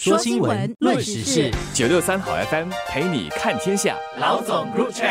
说新闻，论时事，九六三好 FM 陪你看天下。老总入场。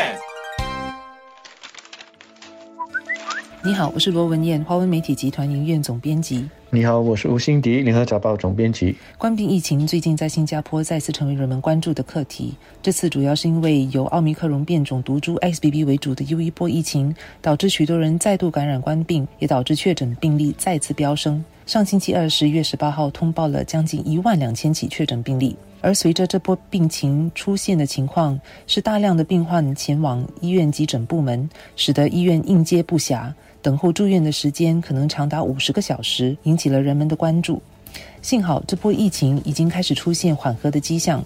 你好，我是罗文艳，华文媒体集团营运总编辑。你好，我是吴欣迪，联合早报总编辑。冠病疫情最近在新加坡再次成为人们关注的课题。这次主要是因为由奥密克戎变种毒株 XBB 为主的又一波疫情，导致许多人再度感染冠病，也导致确诊病例再次飙升。上星期二十一月十八号通报了将近一万两千起确诊病例，而随着这波病情出现的情况，是大量的病患前往医院急诊部门，使得医院应接不暇，等候住院的时间可能长达五十个小时，引起了人们的关注。幸好这波疫情已经开始出现缓和的迹象。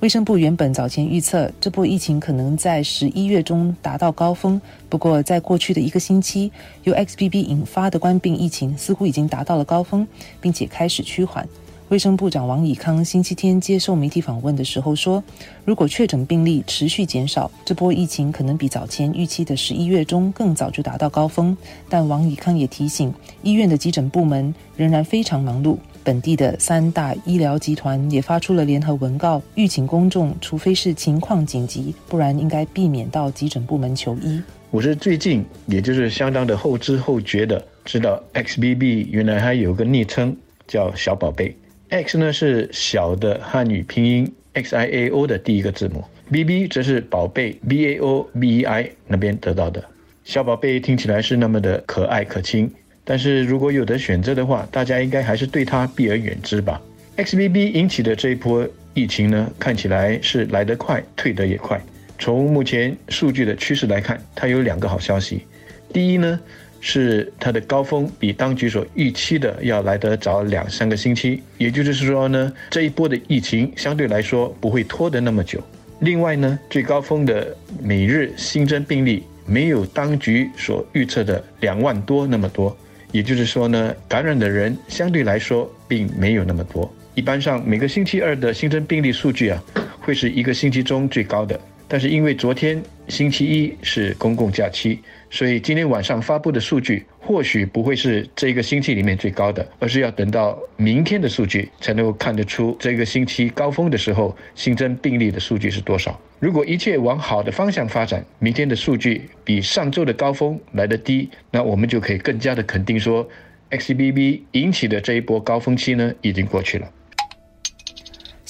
卫生部原本早前预测这波疫情可能在十一月中达到高峰，不过在过去的一个星期，由 XBB 引发的冠病疫情似乎已经达到了高峰，并且开始趋缓。卫生部长王以康星期天接受媒体访问的时候说：“如果确诊病例持续减少，这波疫情可能比早前预期的十一月中更早就达到高峰。”但王以康也提醒，医院的急诊部门仍然非常忙碌。本地的三大医疗集团也发出了联合文告，预请公众，除非是情况紧急，不然应该避免到急诊部门求医。我是最近，也就是相当的后知后觉的，知道 XBB 原来还有个昵称叫“小宝贝”。X 呢是小的汉语拼音 X I A O 的第一个字母，BB 则是宝贝 B A O B E I 那边得到的。小宝贝听起来是那么的可爱可亲。但是如果有的选择的话，大家应该还是对它避而远之吧。XBB 引起的这一波疫情呢，看起来是来得快，退得也快。从目前数据的趋势来看，它有两个好消息。第一呢，是它的高峰比当局所预期的要来得早两三个星期，也就是说呢，这一波的疫情相对来说不会拖得那么久。另外呢，最高峰的每日新增病例没有当局所预测的两万多那么多。也就是说呢，感染的人相对来说并没有那么多。一般上每个星期二的新增病例数据啊，会是一个星期中最高的。但是因为昨天星期一是公共假期，所以今天晚上发布的数据或许不会是这一个星期里面最高的，而是要等到明天的数据才能够看得出这个星期高峰的时候新增病例的数据是多少。如果一切往好的方向发展，明天的数据比上周的高峰来得低，那我们就可以更加的肯定说，XBB 引起的这一波高峰期呢已经过去了。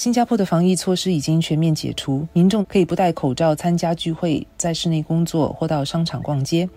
新加坡的防疫措施已经全面解除，民众可以不戴口罩参加聚会，在室内工作或到商场逛街。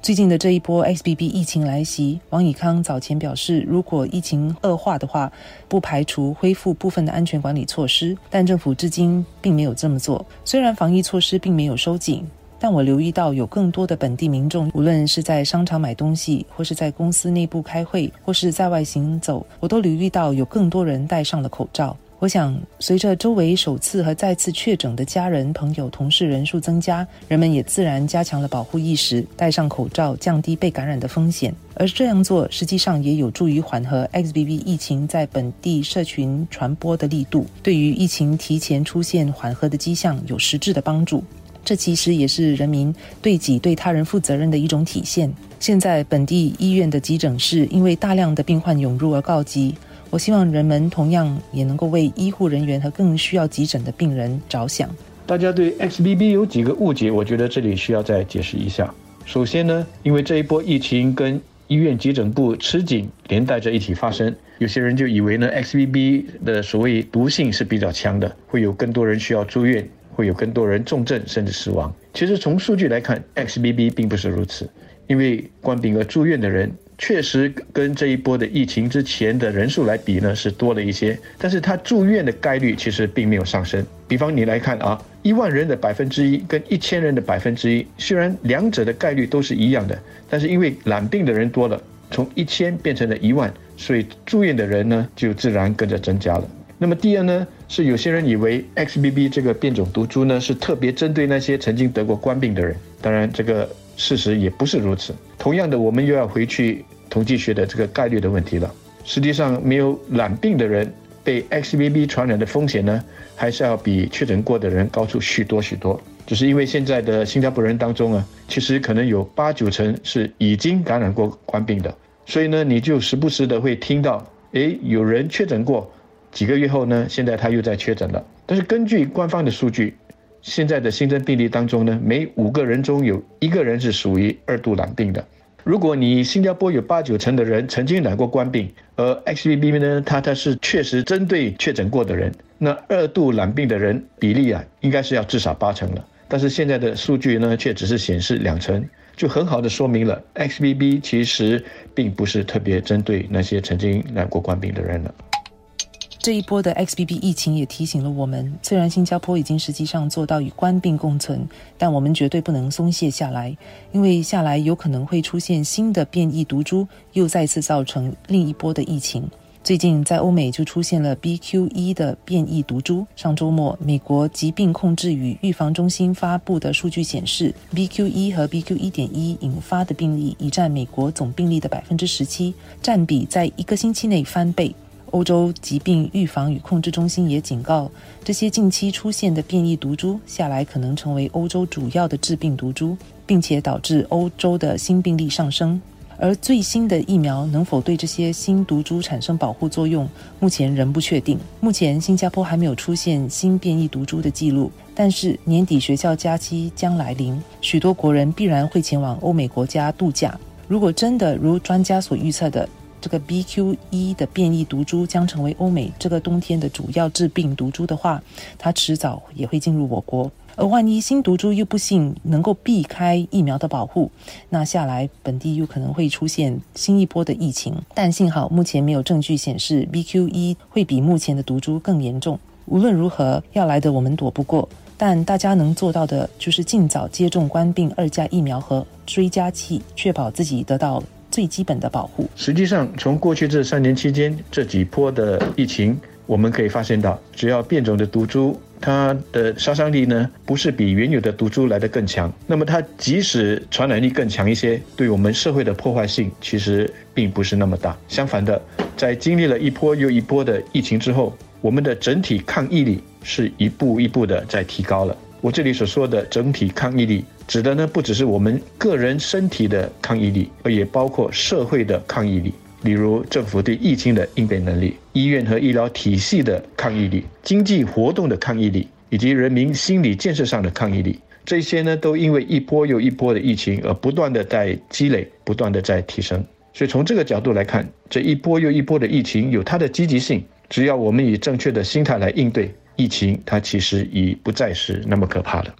最近的这一波 XBB 疫情来袭，王以康早前表示，如果疫情恶化的话，不排除恢复部分的安全管理措施，但政府至今并没有这么做。虽然防疫措施并没有收紧，但我留意到有更多的本地民众，无论是在商场买东西，或是在公司内部开会，或是在外行走，我都留意到有更多人戴上了口罩。我想，随着周围首次和再次确诊的家人、朋友、同事人数增加，人们也自然加强了保护意识，戴上口罩，降低被感染的风险。而这样做，实际上也有助于缓和 XBB 疫情在本地社群传播的力度，对于疫情提前出现缓和的迹象有实质的帮助。这其实也是人民对己、对他人负责任的一种体现。现在，本地医院的急诊室因为大量的病患涌入而告急。我希望人们同样也能够为医护人员和更需要急诊的病人着想。大家对 XBB 有几个误解，我觉得这里需要再解释一下。首先呢，因为这一波疫情跟医院急诊部吃紧连带着一起发生，有些人就以为呢 XBB 的所谓毒性是比较强的，会有更多人需要住院，会有更多人重症甚至死亡。其实从数据来看，XBB 并不是如此，因为冠病而住院的人。确实跟这一波的疫情之前的人数来比呢，是多了一些，但是他住院的概率其实并没有上升。比方你来看啊，一万人的百分之一跟一千人的百分之一，虽然两者的概率都是一样的，但是因为染病的人多了，从一千变成了一万，所以住院的人呢就自然跟着增加了。那么第二呢，是有些人以为 XBB 这个变种毒株呢是特别针对那些曾经得过冠病的人，当然这个事实也不是如此。同样的，我们又要回去。统计学的这个概率的问题了。实际上，没有染病的人被 XBB 传染的风险呢，还是要比确诊过的人高出许多许多。只是因为现在的新加坡人当中啊，其实可能有八九成是已经感染过冠病的，所以呢，你就时不时的会听到，诶，有人确诊过，几个月后呢，现在他又在确诊了。但是根据官方的数据，现在的新增病例当中呢，每五个人中有一个人是属于二度染病的。如果你新加坡有八九成的人曾经染过冠病，而 XBB 呢，它它是确实针对确诊过的人，那二度染病的人比例啊，应该是要至少八成了。但是现在的数据呢，却只是显示两成，就很好的说明了 XBB 其实并不是特别针对那些曾经染过冠病的人了。这一波的 XBB 疫情也提醒了我们，虽然新加坡已经实际上做到与冠病共存，但我们绝对不能松懈下来，因为下来有可能会出现新的变异毒株，又再次造成另一波的疫情。最近在欧美就出现了 BQ.1 的变异毒株。上周末，美国疾病控制与预防中心发布的数据显示，BQ.1 和 BQ.1.1 引发的病例已占美国总病例的百分之十七，占比在一个星期内翻倍。欧洲疾病预防与控制中心也警告，这些近期出现的变异毒株下来可能成为欧洲主要的致病毒株，并且导致欧洲的新病例上升。而最新的疫苗能否对这些新毒株产生保护作用，目前仍不确定。目前新加坡还没有出现新变异毒株的记录，但是年底学校假期将来临，许多国人必然会前往欧美国家度假。如果真的如专家所预测的，这个 BQ.1 的变异毒株将成为欧美这个冬天的主要致病毒株的话，它迟早也会进入我国。而万一新毒株又不幸能够避开疫苗的保护，那下来本地又可能会出现新一波的疫情。但幸好目前没有证据显示 BQ.1 会比目前的毒株更严重。无论如何，要来的我们躲不过，但大家能做到的就是尽早接种冠病二价疫苗和追加剂，确保自己得到。最基本的保护。实际上，从过去这三年期间这几波的疫情，我们可以发现到，只要变种的毒株，它的杀伤力呢不是比原有的毒株来得更强，那么它即使传染力更强一些，对我们社会的破坏性其实并不是那么大。相反的，在经历了一波又一波的疫情之后，我们的整体抗疫力是一步一步的在提高了。我这里所说的整体抗疫力，指的呢不只是我们个人身体的抗疫力，而也包括社会的抗疫力。例如政府对疫情的应变能力、医院和医疗体系的抗疫力、经济活动的抗疫力，以及人民心理建设上的抗疫力，这些呢都因为一波又一波的疫情而不断的在积累，不断的在提升。所以从这个角度来看，这一波又一波的疫情有它的积极性，只要我们以正确的心态来应对。疫情它其实已不再是那么可怕了。